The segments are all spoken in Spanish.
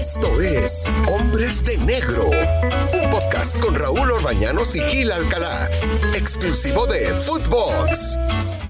Esto es Hombres de Negro, un podcast con Raúl Orbañanos y Gil Alcalá, exclusivo de Footbox.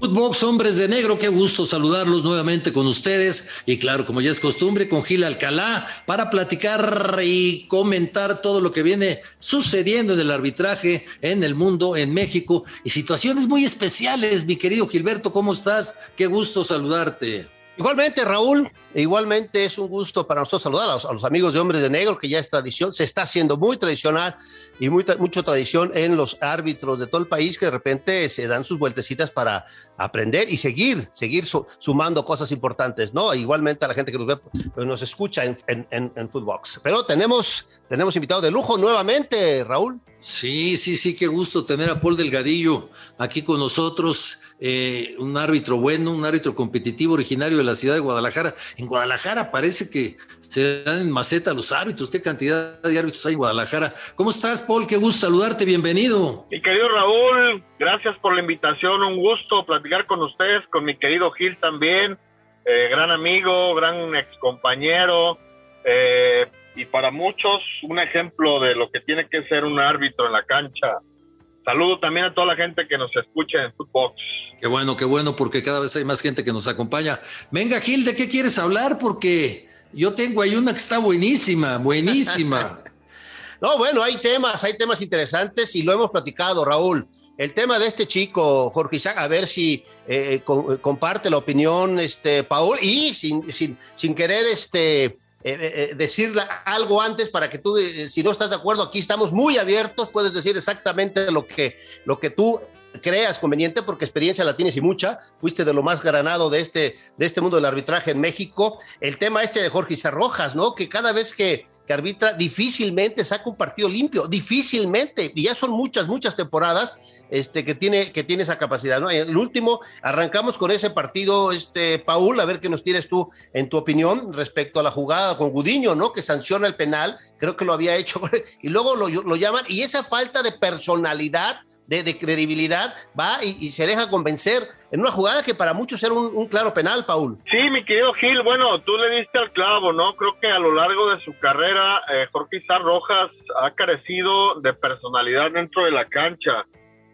Footbox Hombres de Negro, qué gusto saludarlos nuevamente con ustedes y claro, como ya es costumbre, con Gil Alcalá para platicar y comentar todo lo que viene sucediendo en el arbitraje en el mundo, en México y situaciones muy especiales. Mi querido Gilberto, ¿cómo estás? Qué gusto saludarte. Igualmente, Raúl, igualmente es un gusto para nosotros saludar a los, amigos de Hombres de Negro, que ya es tradición, se está haciendo muy tradicional y muy, mucha tradición en los árbitros de todo el país que de repente se dan sus vueltecitas para aprender y seguir, seguir sumando cosas importantes, ¿no? Igualmente a la gente que nos ve, pues, nos escucha en, en, en Footbox. Pero tenemos, tenemos invitado de lujo nuevamente, Raúl. Sí, sí, sí, qué gusto tener a Paul Delgadillo aquí con nosotros, eh, un árbitro bueno, un árbitro competitivo originario de la ciudad de Guadalajara. En Guadalajara parece que se dan en maceta los árbitros, qué cantidad de árbitros hay en Guadalajara. ¿Cómo estás, Paul? Qué gusto saludarte, bienvenido. Mi querido Raúl, gracias por la invitación, un gusto platicar con ustedes, con mi querido Gil también, eh, gran amigo, gran excompañero. Eh, y para muchos un ejemplo de lo que tiene que ser un árbitro en la cancha. Saludo también a toda la gente que nos escucha en Footbox. Qué bueno, qué bueno, porque cada vez hay más gente que nos acompaña. Venga, Gil, ¿de qué quieres hablar? Porque yo tengo ahí una que está buenísima, buenísima. no, bueno, hay temas, hay temas interesantes y lo hemos platicado, Raúl. El tema de este chico, Jorge Isaac, a ver si eh, comparte la opinión, este, Paul, y sin, sin, sin querer, este, eh, eh, eh, decir algo antes para que tú, si no estás de acuerdo, aquí estamos muy abiertos, puedes decir exactamente lo que, lo que tú creas conveniente, porque experiencia la tienes y mucha, fuiste de lo más granado de este, de este mundo del arbitraje en México. El tema este de Jorge Rojas, ¿no? Que cada vez que, arbitra difícilmente saca un partido limpio, difícilmente, y ya son muchas, muchas temporadas este, que, tiene, que tiene esa capacidad, ¿no? El último, arrancamos con ese partido, este, Paul, a ver qué nos tienes tú en tu opinión respecto a la jugada con Gudiño, ¿no? Que sanciona el penal, creo que lo había hecho, y luego lo, lo llaman, y esa falta de personalidad de, credibilidad, va y, se deja convencer en una jugada que para muchos era un, claro penal, Paul. Sí, mi querido Gil, bueno, tú le diste al clavo, ¿no? Creo que a lo largo de su carrera, eh, Jorge Izar Rojas ha carecido de personalidad dentro de la cancha.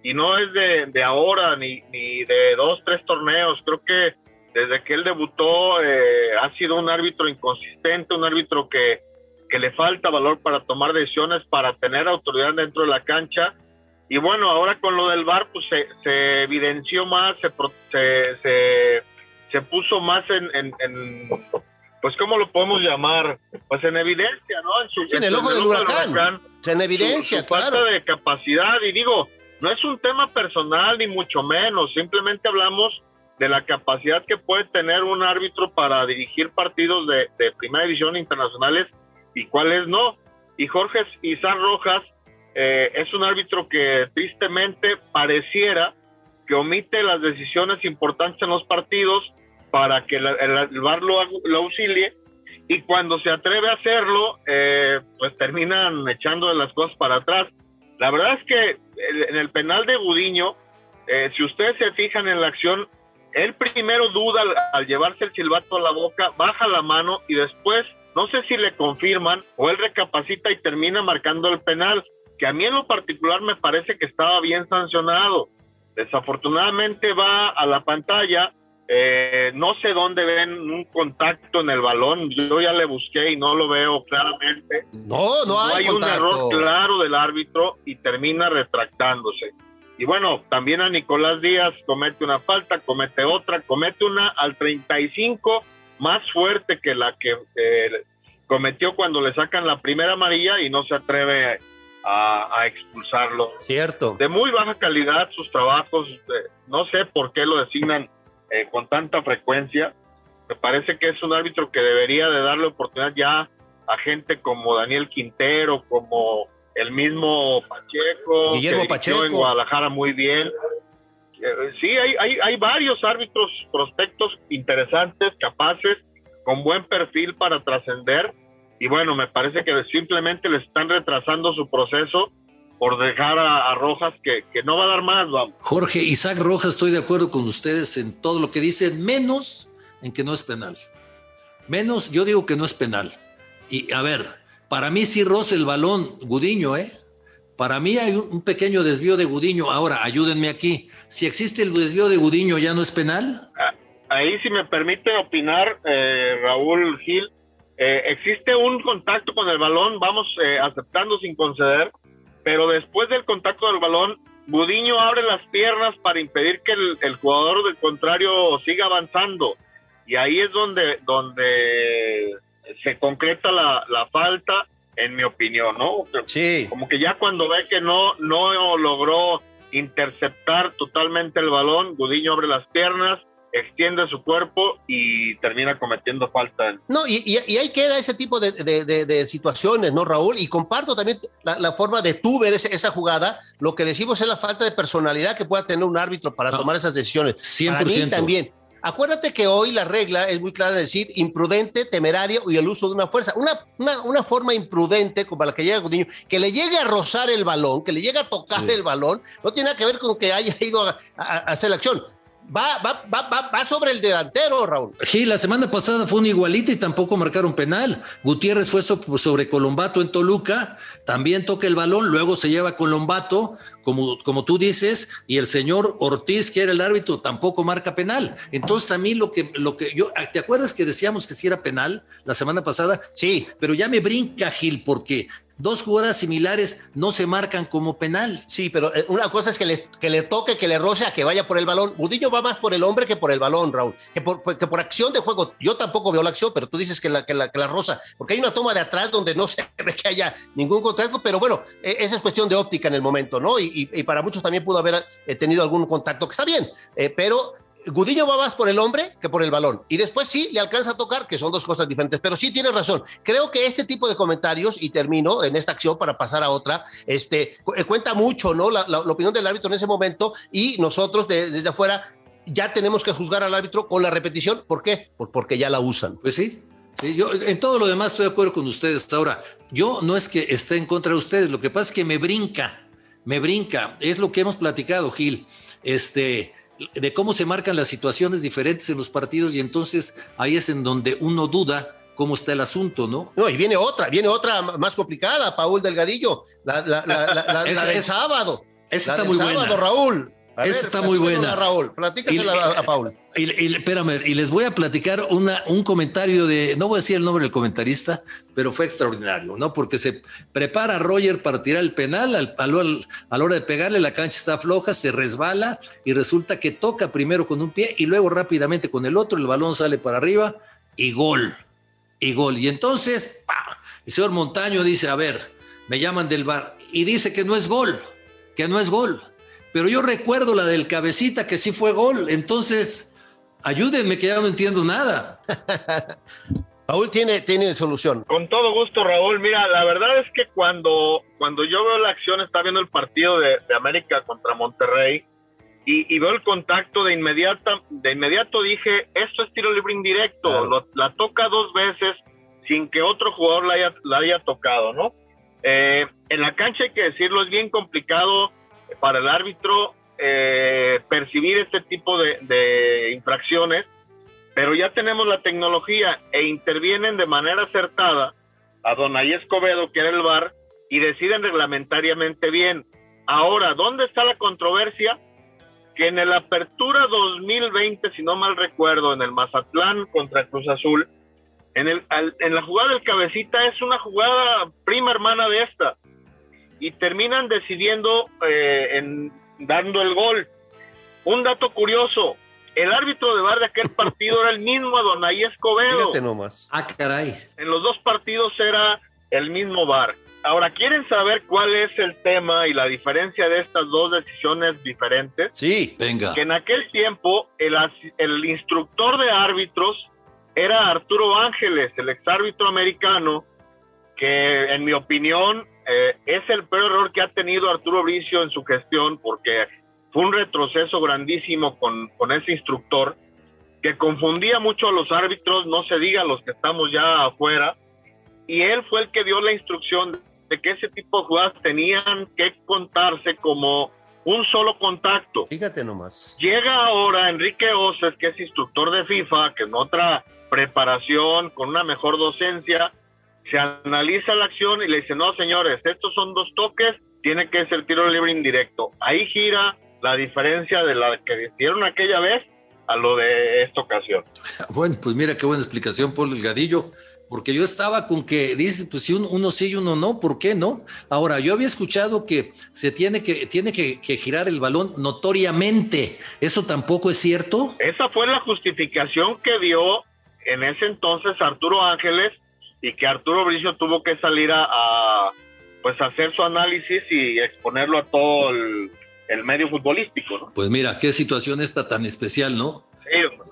Y no es de, ahora, ni, ni de dos, tres torneos. Creo que desde que él debutó eh, ha sido un árbitro inconsistente, un árbitro que, que le falta valor para tomar decisiones, para tener autoridad dentro de la cancha y bueno, ahora con lo del VAR, pues se, evidenció más, se, se, se, puso más en, en, pues ¿cómo lo podemos llamar? Pues en evidencia, ¿no? En, su, en el ojo del huracán. en evidencia, su, falta de capacidad. Y digo, no es un tema personal ni mucho menos, simplemente hablamos de la capacidad que puede tener un árbitro para dirigir partidos de, de primera división internacionales y cuáles no. Y Jorge Izar Rojas eh, es un árbitro que tristemente pareciera que omite las decisiones importantes en los partidos para que el, el, VAR lo, auxilie y cuando se atreve a hacerlo, eh, pues terminan echando las cosas para atrás. La verdad es que en el penal de Gudiño, eh, si ustedes se fijan en la acción, él primero duda al, llevarse el silbato a la boca, baja la mano y después, no sé si le confirman o él recapacita y termina marcando el penal que a mí en lo particular me parece que estaba bien sancionado. Desafortunadamente va a la pantalla, eh, no sé dónde ven un contacto en el balón, yo ya le busqué y no lo veo claramente. No, no hay, hay un error claro del árbitro y termina retractándose. Y bueno, también a Nicolás Díaz comete una falta, comete otra, comete una al 35 más fuerte que la que eh, cometió cuando le sacan la primera amarilla y no se atreve a, expulsarlo. Cierto. De muy baja calidad sus trabajos, eh, no sé por qué lo designan eh, con tanta frecuencia. Me parece que es un árbitro que debería de darle oportunidad ya a gente como Daniel Quintero, como el mismo Pacheco, Guillermo Pacheco en Guadalajara muy bien. Eh, sí, hay, hay, hay varios árbitros prospectos interesantes, capaces, con buen perfil para trascender y bueno, me parece que simplemente le están retrasando su proceso por dejar a, Rojas que, no va a dar más, vamos. Jorge, Isaac Rojas, estoy de acuerdo con ustedes en todo lo que dicen, menos en que no es penal. Menos, yo digo que no es penal. Y a ver, para mí sí roza el balón Gudiño, ¿eh? Para mí hay un pequeño desvío de Gudiño. Ahora, ayúdenme aquí. Si existe el desvío de Gudiño, ¿ya no es penal? Ah, ahí, si me permite opinar, eh, Raúl Gil, eh, existe un contacto con el balón, vamos eh, aceptando sin conceder, pero después del contacto del balón, Gudiño abre las piernas para impedir que el, jugador del contrario siga avanzando. Y ahí es donde, donde se concreta la, la falta en mi opinión, ¿no? Sí. Como que ya cuando ve que no, no logró interceptar totalmente el balón, Gudiño abre las piernas, extiende su cuerpo y termina cometiendo falta. No, y, y, ahí queda ese tipo de, de, situaciones, ¿no, Raúl? Y comparto también la, forma de tú ver esa jugada. Lo que decimos es la falta de personalidad que pueda tener un árbitro para tomar esas decisiones. 100%. Para mí también. Acuérdate que hoy la regla es muy clara de decir imprudente, temerario y el uso de una fuerza. Una, una, forma imprudente como la que llega Gudiño, que le llegue a rozar el balón, que le llegue a tocar el balón, no tiene nada que ver con que haya ido a, a hacer la acción va, va, va, va, sobre el delantero, Raúl. Sí, la semana pasada fue un igualito y tampoco marcaron penal. Gutiérrez fue sobre Colombato en Toluca, también toca el balón, luego se lleva Colombato, como, como tú dices, y el señor Ortiz, que era el árbitro, tampoco marca penal. Entonces, a mí lo que, lo que yo, ¿te acuerdas que decíamos que sí era penal la semana pasada? Sí. Pero ya me brinca, Gil, porque dos jugadas similares no se marcan como penal. Sí, pero eh, una cosa es que le, que le toque, que le roce a que vaya por el balón. Budillo va más por el hombre que por el balón, Raúl. Que por, que por acción de juego. Yo tampoco veo la acción, pero tú dices que la, que la, que la rosa. Porque hay una toma de atrás donde no se ve que haya ningún contacto, pero bueno, e, esa es cuestión de óptica en el momento, ¿no? Y, y, para muchos también pudo haber eh, tenido algún contacto, que está bien, eh, pero Gudiño va más por el hombre que por el balón. Y después sí le alcanza a tocar, que son dos cosas diferentes. Pero sí tienes razón. Creo que este tipo de comentarios, y termino en esta acción para pasar a otra, este, eh, cuenta mucho, ¿no? La, opinión del árbitro en ese momento y nosotros desde afuera ya tenemos que juzgar al árbitro con la repetición. ¿Por qué? Pues porque ya la usan. Pues sí. Sí, yo en todo lo demás estoy de acuerdo con ustedes. Ahora, yo no es que esté en contra de ustedes, lo que pasa es que me brinca, me brinca. Es lo que hemos platicado, Gil. Este, de cómo se marcan las situaciones diferentes en los partidos y entonces ahí es en donde uno duda cómo está el asunto, ¿no? No, y viene otra, viene otra más complicada, Paul Delgadillo, la, la, la, del sábado. Esa está muy sábado, buena. Raúl. Esa está muy buena. Raúl, platícasela a, Paul. Y, espérame, y les voy a platicar una, un comentario de, no voy a decir el nombre del comentarista, pero fue extraordinario, ¿no? Porque se prepara Roger para tirar el penal, al, a la hora de pegarle la cancha está floja, se resbala y resulta que toca primero con un pie y luego rápidamente con el otro, el balón sale para arriba y gol, y gol. Y entonces, el señor Montaño dice, a ver, me llaman del bar y dice que no es gol, que no es gol pero yo recuerdo la del cabecita que sí fue gol. Entonces, ayúdenme que ya no entiendo nada. Paul tiene, tiene solución. Con todo gusto, Raúl. Mira, la verdad es que cuando, cuando yo veo la acción, está viendo el partido de, América contra Monterrey y, veo el contacto de inmediato, de inmediato dije, esto es tiro libre indirecto, la toca dos veces sin que otro jugador la haya, la haya tocado, ¿no? Eh, en la cancha hay que decirlo, es bien complicado para el árbitro eh, percibir este tipo de, infracciones, pero ya tenemos la tecnología e intervienen de manera acertada a Donay Escobedo, que era el VAR, y deciden reglamentariamente bien. Ahora, ¿dónde está la controversia? Que en el Apertura 2020, si no mal recuerdo, en el Mazatlán contra Cruz Azul, en, el, en la jugada del cabecita es una jugada prima hermana de esta y terminan decidiendo eh, en, dando el gol. Un dato curioso, el árbitro de bar de aquel partido era el mismo Adonai Escobedo. Fíjate nomás. Ah, caray. En los dos partidos era el mismo bar. Ahora, ¿quieren saber cuál es el tema y la diferencia de estas dos decisiones diferentes? Sí, venga. Que en aquel tiempo el, el instructor de árbitros era Arturo Ángeles, el exárbitro americano, que en mi opinión eh, es el peor error que ha tenido Arturo Bricio en su gestión porque fue un retroceso grandísimo con, con ese instructor que confundía mucho a los árbitros, no se diga a los que estamos ya afuera, y él fue el que dio la instrucción de que ese tipo de jugadas tenían que contarse como un solo contacto. Fíjate nomás. Llega ahora Enrique Oces, que es instructor de FIFA, que en otra preparación, con una mejor docencia, se analiza la acción y le dice, no señores, estos son dos toques, tiene que ser tiro libre indirecto. Ahí gira la diferencia de la que hicieron aquella vez a lo de esta ocasión. Bueno, pues mira qué buena explicación, Paul Delgadillo, porque yo estaba con que dice, pues si uno, sí y uno no, ¿por qué no? Ahora, yo había escuchado que se tiene que, tiene que, que, girar el balón notoriamente, ¿eso tampoco es cierto? Esa fue la justificación que dio en ese entonces Arturo Ángeles y que Arturo Bricio tuvo que salir a, pues hacer su análisis y exponerlo a todo el, el medio futbolístico, ¿no? Pues mira, qué situación esta tan especial, ¿no?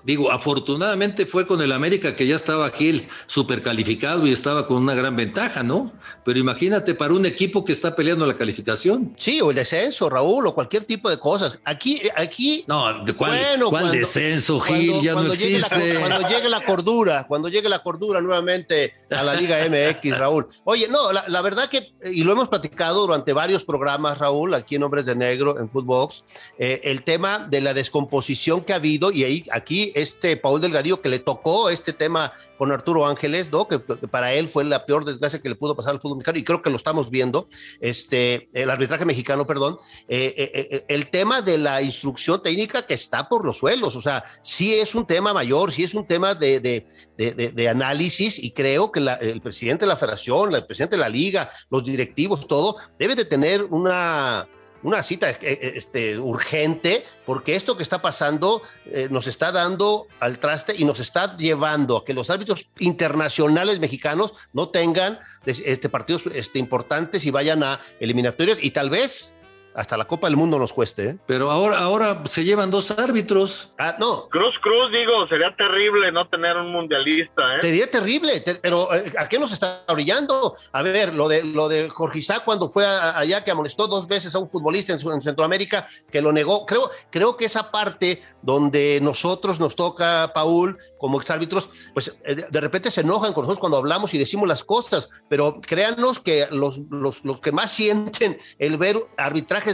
Digo, afortunadamente fue con el América que ya estaba Gil super calificado y estaba con una gran ventaja, ¿no? Pero imagínate para un equipo que está peleando la calificación. Sí, o el descenso, Raúl, o cualquier tipo de cosas. Aquí, aquí. No, ¿de cuál, ¿cuál descenso, Gil? ya no existe. cuando llegue la cordura, cuando llegue la cordura nuevamente a la Liga MX, Raúl. Oye, no, la, verdad que, y lo hemos platicado durante varios programas, Raúl, aquí en Hombres de Negro, en Footbox, eh, el tema de la descomposición que ha habido, y ahí aquí este Paul Delgadillo que le tocó este tema con Arturo Ángeles, ¿no? Que, para él fue la peor desgracia que le pudo pasar al fútbol mexicano y creo que lo estamos viendo, este, el arbitraje mexicano, perdón, eh, eh, eh, el tema de la instrucción técnica que está por los suelos, o sea, sí es un tema mayor, sí es un tema de, de, de, análisis y creo que el presidente de la federación, el presidente de la liga, los directivos, todo, debe de tener una una cita eh, eh, este, urgente, porque esto que está pasando eh, nos está dando al traste y nos está llevando a que los árbitros internacionales mexicanos no tengan este, partidos este, importantes y vayan a eliminatorios y tal vez hasta la Copa del Mundo nos cueste. ¿eh? Pero ahora, ahora se llevan dos árbitros. Ah, no. Cruz Cruz, digo, sería terrible no tener un mundialista, ¿eh? Sería terrible, pero eh, ¿a qué nos está brillando? A ver, lo de, lo de Jorge Isaac cuando fue allá que amonestó dos veces a un futbolista en, en, Centroamérica que lo negó. Creo, creo que esa parte donde nosotros nos toca, Paul, como exárbitros, pues eh, de repente se enojan con nosotros cuando hablamos y decimos las cosas, pero créanos que los, los, los que más sienten el ver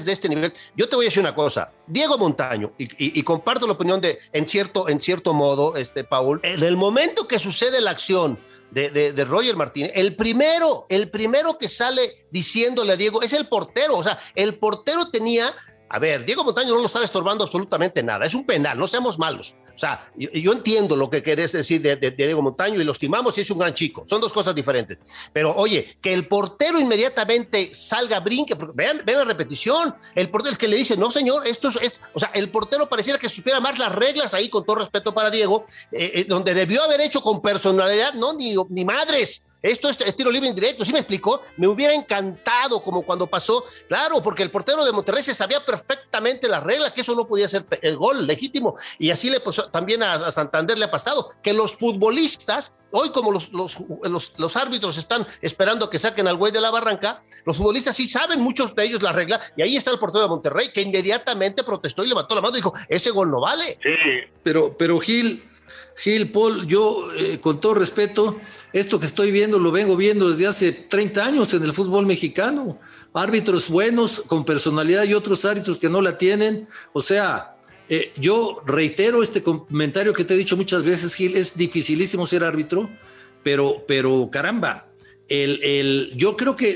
de este nivel, yo te voy a decir una cosa, Diego Montaño, y, comparto la opinión de, en cierto, en cierto modo, este, Paul, en el momento que sucede la acción, de, de, de, Roger Martínez, el primero, el primero que sale diciéndole a Diego es el portero. O sea, el portero tenía a ver, Diego Montaño no lo estaba estorbando absolutamente nada. Es un penal, no seamos malos. O sea, yo, entiendo lo que querés decir de, Diego Montaño y lo estimamos y es un gran chico. Son dos cosas diferentes. Pero oye, que el portero inmediatamente salga, brinque, porque vean, vean la repetición. El portero es que le dice, no señor, esto es, o sea, el portero pareciera que supiera más las reglas ahí, con todo respeto para Diego, eh, eh, donde debió haber hecho con personalidad, no, ni, ni madres esto es tiro libre indirecto, ¿sí me explicó? Me hubiera encantado como cuando pasó, claro, porque el portero de Monterrey se sabía perfectamente las reglas, que eso no podía ser el gol legítimo. Y así le pasó, también a, Santander le ha pasado, que los futbolistas Hoy, como los, los, los, árbitros están esperando que saquen al güey de la barranca, los futbolistas sí saben, muchos de ellos, la regla, y ahí está el portero de Monterrey, que inmediatamente protestó y levantó la mano y dijo, ese gol no vale. Sí. Pero, pero Gil, Gil, Paul, yo eh, con todo respeto, esto que estoy viendo lo vengo viendo desde hace 30 años en el fútbol mexicano. Árbitros buenos, con personalidad y otros árbitros que no la tienen. O sea, eh, yo reitero este comentario que te he dicho muchas veces, Gil, es dificilísimo ser árbitro, pero, pero caramba, el, el, yo creo que,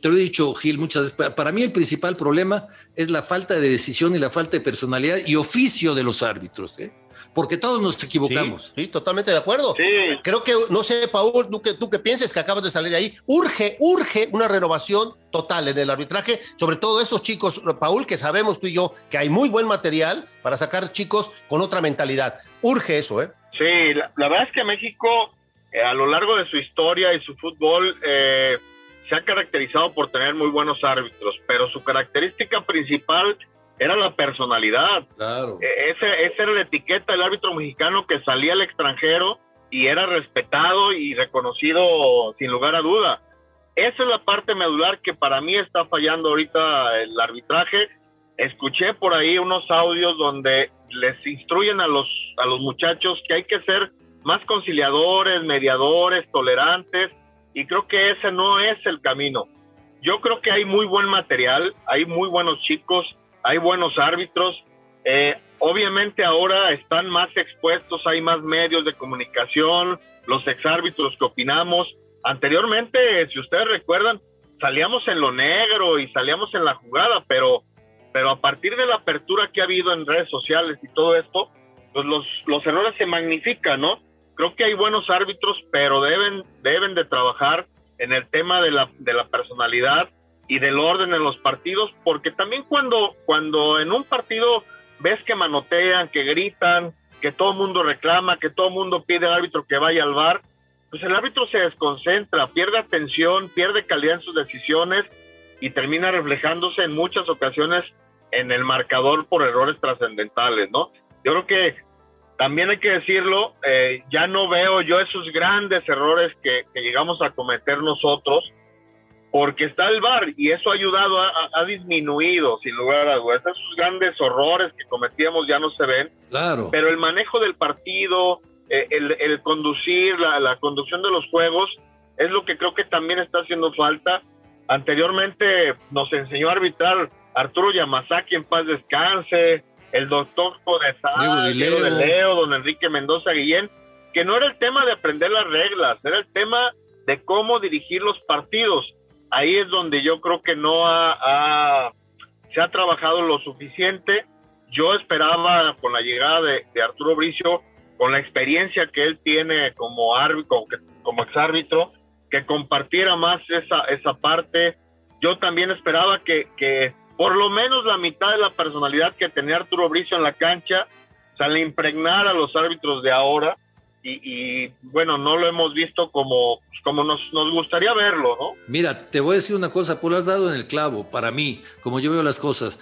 te lo he dicho, Gil, muchas veces, para mí el principal problema es la falta de decisión y la falta de personalidad y oficio de los árbitros. ¿eh? porque todos nos equivocamos. Sí, totalmente de acuerdo. Creo que, no sé, Paul, tú que, tú que pienses que acabas de salir de ahí, urge, urge una renovación total en el arbitraje, sobre todo esos chicos, Paul, que sabemos tú y yo que hay muy buen material para sacar chicos con otra mentalidad. Urge eso, ¿eh? Sí, la, verdad es que México, eh, a lo largo de su historia y su fútbol, eh, se ha caracterizado por tener muy buenos árbitros, pero su característica principal era la personalidad. Claro. E, ese, esa era la etiqueta del árbitro mexicano que salía al extranjero y era respetado y reconocido sin lugar a duda. Esa es la parte medular que para mí está fallando ahorita el arbitraje. Escuché por ahí unos audios donde les instruyen a los, a los muchachos que hay que ser más conciliadores, mediadores, tolerantes, y creo que ese no es el camino. Yo creo que hay muy buen material, hay muy buenos chicos, hay buenos árbitros. Eh, obviamente ahora están más expuestos, hay más medios de comunicación, los exárbitros que opinamos, Anteriormente, si ustedes recuerdan, salíamos en lo negro y salíamos en la jugada, pero, pero a partir de la apertura que ha habido en redes sociales y todo esto, pues los, los errores se magnifican, ¿no? Creo que hay buenos árbitros, pero deben, deben de trabajar en el tema de la, de la personalidad y del orden en los partidos, porque también cuando, cuando en un partido ves que manotean, que gritan, que todo el mundo reclama, que todo el mundo pide al árbitro que vaya al bar, pues el árbitro se desconcentra, pierde atención, pierde calidad en sus decisiones y termina reflejándose en muchas ocasiones en el marcador por errores trascendentales, ¿no? Yo creo que también hay que decirlo, eh, ya no veo yo esos grandes errores que, llegamos a cometer nosotros, porque está el VAR y eso ha ayudado, ha, disminuido, sin lugar a dudas. Esos grandes horrores que cometíamos ya no se ven. Claro. Pero el manejo del partido, eh, el, conducir, la, conducción de los juegos, es lo que creo que también está haciendo falta. Anteriormente nos enseñó a arbitrar Arturo Yamazaki en paz descanse, el doctor Codesal, Diego de Leo, don Enrique Mendoza Guillén, que no era el tema de aprender las reglas, era el tema de cómo dirigir los partidos. Ahí es donde yo creo que no ha, se ha trabajado lo suficiente. Yo esperaba con la llegada de, de Arturo Bricio con la experiencia que él tiene como árbitro, como exárbitro, que compartiera más esa, esa parte. Yo también esperaba que, que por lo menos la mitad de la personalidad que tenía Arturo Bricio en la cancha se le impregnara a los árbitros de ahora y, bueno, no lo hemos visto como, como nos, nos gustaría verlo, ¿no? Mira, te voy a decir una cosa, pues lo has dado en el clavo, para mí, como yo veo las cosas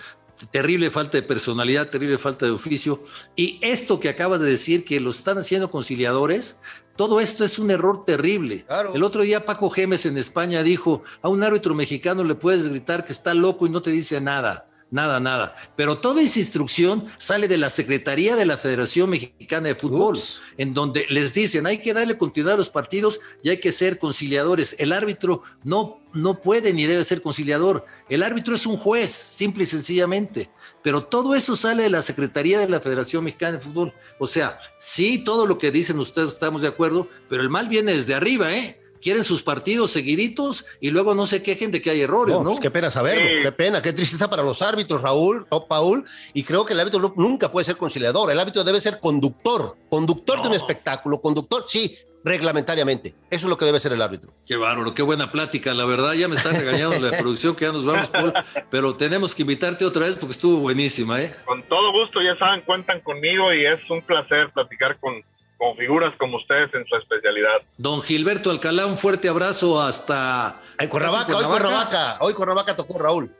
terrible falta de personalidad, terrible falta de oficio. Y esto que acabas de decir, que lo están haciendo conciliadores, todo esto es un error terrible. El otro día Paco Gemes en España dijo, a un árbitro mexicano le puedes gritar que está loco y no te dice nada. Nada, nada. Pero toda esa instrucción sale de la Secretaría de la Federación Mexicana de Fútbol, en donde les dicen hay que darle continuidad a los partidos y hay que ser conciliadores. El árbitro no, no puede ni debe ser conciliador. El árbitro es un juez, simple y sencillamente. Pero todo eso sale de la Secretaría de la Federación Mexicana de Fútbol. O sea, sí, todo lo que dicen ustedes estamos de acuerdo, pero el mal viene desde arriba, ¿eh? Quieren sus partidos seguiditos y luego no se quejen de que hay errores, ¿no? Pues qué pena saberlo, qué pena, qué tristeza para los árbitros, Raúl, o Paul, y creo que el árbitro nunca puede ser conciliador, el árbitro debe ser conductor, conductor de un espectáculo, conductor, sí, reglamentariamente. Eso es lo que debe ser el árbitro. Qué bárbaro, qué buena plática. La verdad, ya me están regañando la producción que ya nos vamos, Paul, pero tenemos que invitarte otra vez porque estuvo buenísima, ¿eh? Con todo gusto, ya saben, cuentan conmigo y es un placer platicar con, con figuras como ustedes en su especialidad. Don Gilberto Alcalá, un fuerte abrazo hasta... En Cuernavaca, hoy Cuernavaca, hoy Cuernavaca tocó Raúl.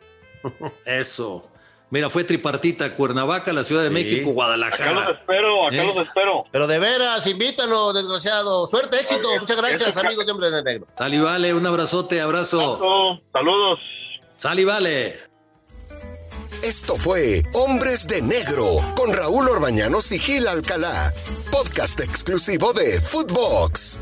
Eso. Mira, fue tripartita, Cuernavaca, la Ciudad de México, Guadalajara. Acá los espero, acá los espero. Pero de veras, invítanos, desgraciado. Suerte, éxito. Muchas gracias, amigos de Hombre de Negro. Sali, vale, un abrazote, abrazo. Saludos. Sali, vale. Esto fue Hombres de Negro con Raúl Orbañanos y Gil Alcalá, podcast exclusivo de Footbox.